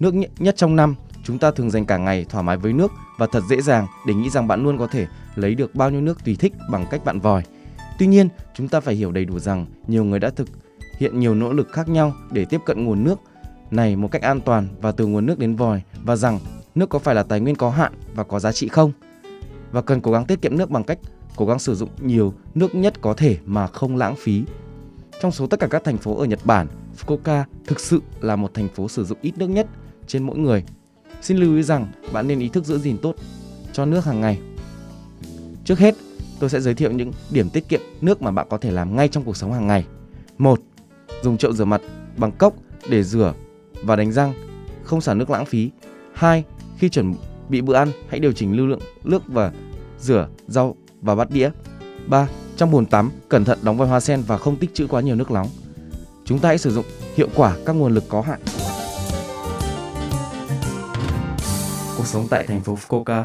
nước nhất trong năm. Chúng ta thường dành cả ngày thoải mái với nước và thật dễ dàng để nghĩ rằng bạn luôn có thể lấy được bao nhiêu nước tùy thích bằng cách bạn vòi. Tuy nhiên, chúng ta phải hiểu đầy đủ rằng nhiều người đã thực hiện nhiều nỗ lực khác nhau để tiếp cận nguồn nước này một cách an toàn và từ nguồn nước đến vòi và rằng nước có phải là tài nguyên có hạn và có giá trị không? Và cần cố gắng tiết kiệm nước bằng cách cố gắng sử dụng nhiều nước nhất có thể mà không lãng phí. Trong số tất cả các thành phố ở Nhật Bản, Fukuoka thực sự là một thành phố sử dụng ít nước nhất trên mỗi người. Xin lưu ý rằng bạn nên ý thức giữ gìn tốt cho nước hàng ngày. Trước hết, tôi sẽ giới thiệu những điểm tiết kiệm nước mà bạn có thể làm ngay trong cuộc sống hàng ngày. 1. Dùng chậu rửa mặt bằng cốc để rửa và đánh răng, không xả nước lãng phí. 2. Khi chuẩn bị bữa ăn, hãy điều chỉnh lưu lượng nước và rửa rau và bát đĩa. 3. Trong bồn tắm, cẩn thận đóng vòi hoa sen và không tích trữ quá nhiều nước nóng. Chúng ta hãy sử dụng hiệu quả các nguồn lực có hạn. Cuộc sống tại thành phố Fukuoka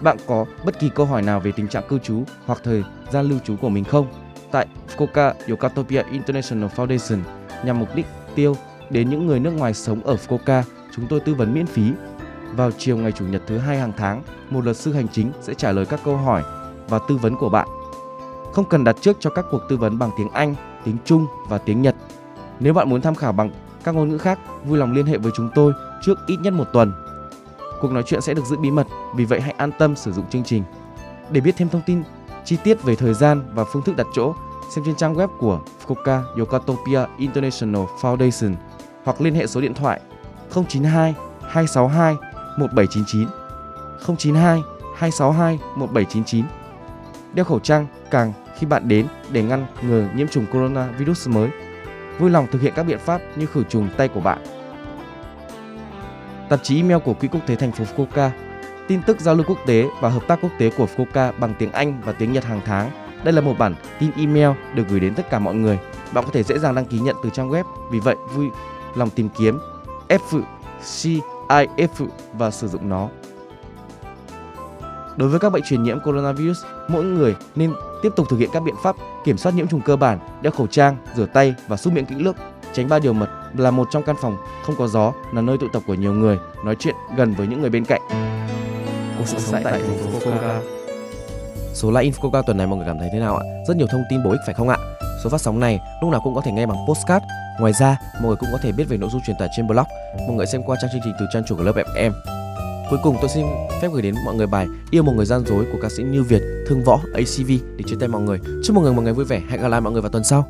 Bạn có bất kỳ câu hỏi nào về tình trạng cư trú hoặc thời gian lưu trú của mình không? Tại Fukuoka Yokatopia International Foundation nhằm mục đích tiêu đến những người nước ngoài sống ở Fukuoka, chúng tôi tư vấn miễn phí. Vào chiều ngày Chủ nhật thứ hai hàng tháng, một luật sư hành chính sẽ trả lời các câu hỏi và tư vấn của bạn. Không cần đặt trước cho các cuộc tư vấn bằng tiếng Anh, tiếng Trung và tiếng Nhật. Nếu bạn muốn tham khảo bằng các ngôn ngữ khác, vui lòng liên hệ với chúng tôi trước ít nhất một tuần. Cuộc nói chuyện sẽ được giữ bí mật, vì vậy hãy an tâm sử dụng chương trình. Để biết thêm thông tin chi tiết về thời gian và phương thức đặt chỗ, xem trên trang web của Fukuoka Yokotopia International Foundation hoặc liên hệ số điện thoại 092 262 1799 092 262 1799. Đeo khẩu trang càng khi bạn đến để ngăn ngừa nhiễm trùng coronavirus mới. Vui lòng thực hiện các biện pháp như khử trùng tay của bạn. Tạp chí email của Quỹ Quốc tế thành phố Fukuoka tin tức giao lưu quốc tế và hợp tác quốc tế của Fukuoka bằng tiếng Anh và tiếng Nhật hàng tháng. Đây là một bản tin email được gửi đến tất cả mọi người. Bạn có thể dễ dàng đăng ký nhận từ trang web. Vì vậy, vui lòng tìm kiếm F và sử dụng nó. Đối với các bệnh truyền nhiễm coronavirus, mỗi người nên tiếp tục thực hiện các biện pháp kiểm soát nhiễm trùng cơ bản, đeo khẩu trang, rửa tay và súc miệng kỹ lưỡng, tránh ba điều mật là một trong căn phòng không có gió, là nơi tụ tập của nhiều người, nói chuyện gần với những người bên cạnh. Cuộc sống tại thành phố Fukuoka. Số Live in Fukuoka tuần này mọi người cảm thấy thế nào ạ? Rất nhiều thông tin bổ ích phải không ạ? Số phát sóng này lúc nào cũng có thể nghe bằng postcard. Ngoài ra, mọi người cũng có thể biết về nội dung truyền tải trên blog. Mọi người xem qua trang chương trình từ trang chủ của lớp FM. Cuối cùng tôi xin phép gửi đến mọi người bài Yêu một người gian dối của ca sĩ Như Việt, Thương Võ, ACV để chia tay mọi người. Chúc mọi người một ngày vui vẻ. Hẹn gặp lại mọi người vào tuần sau.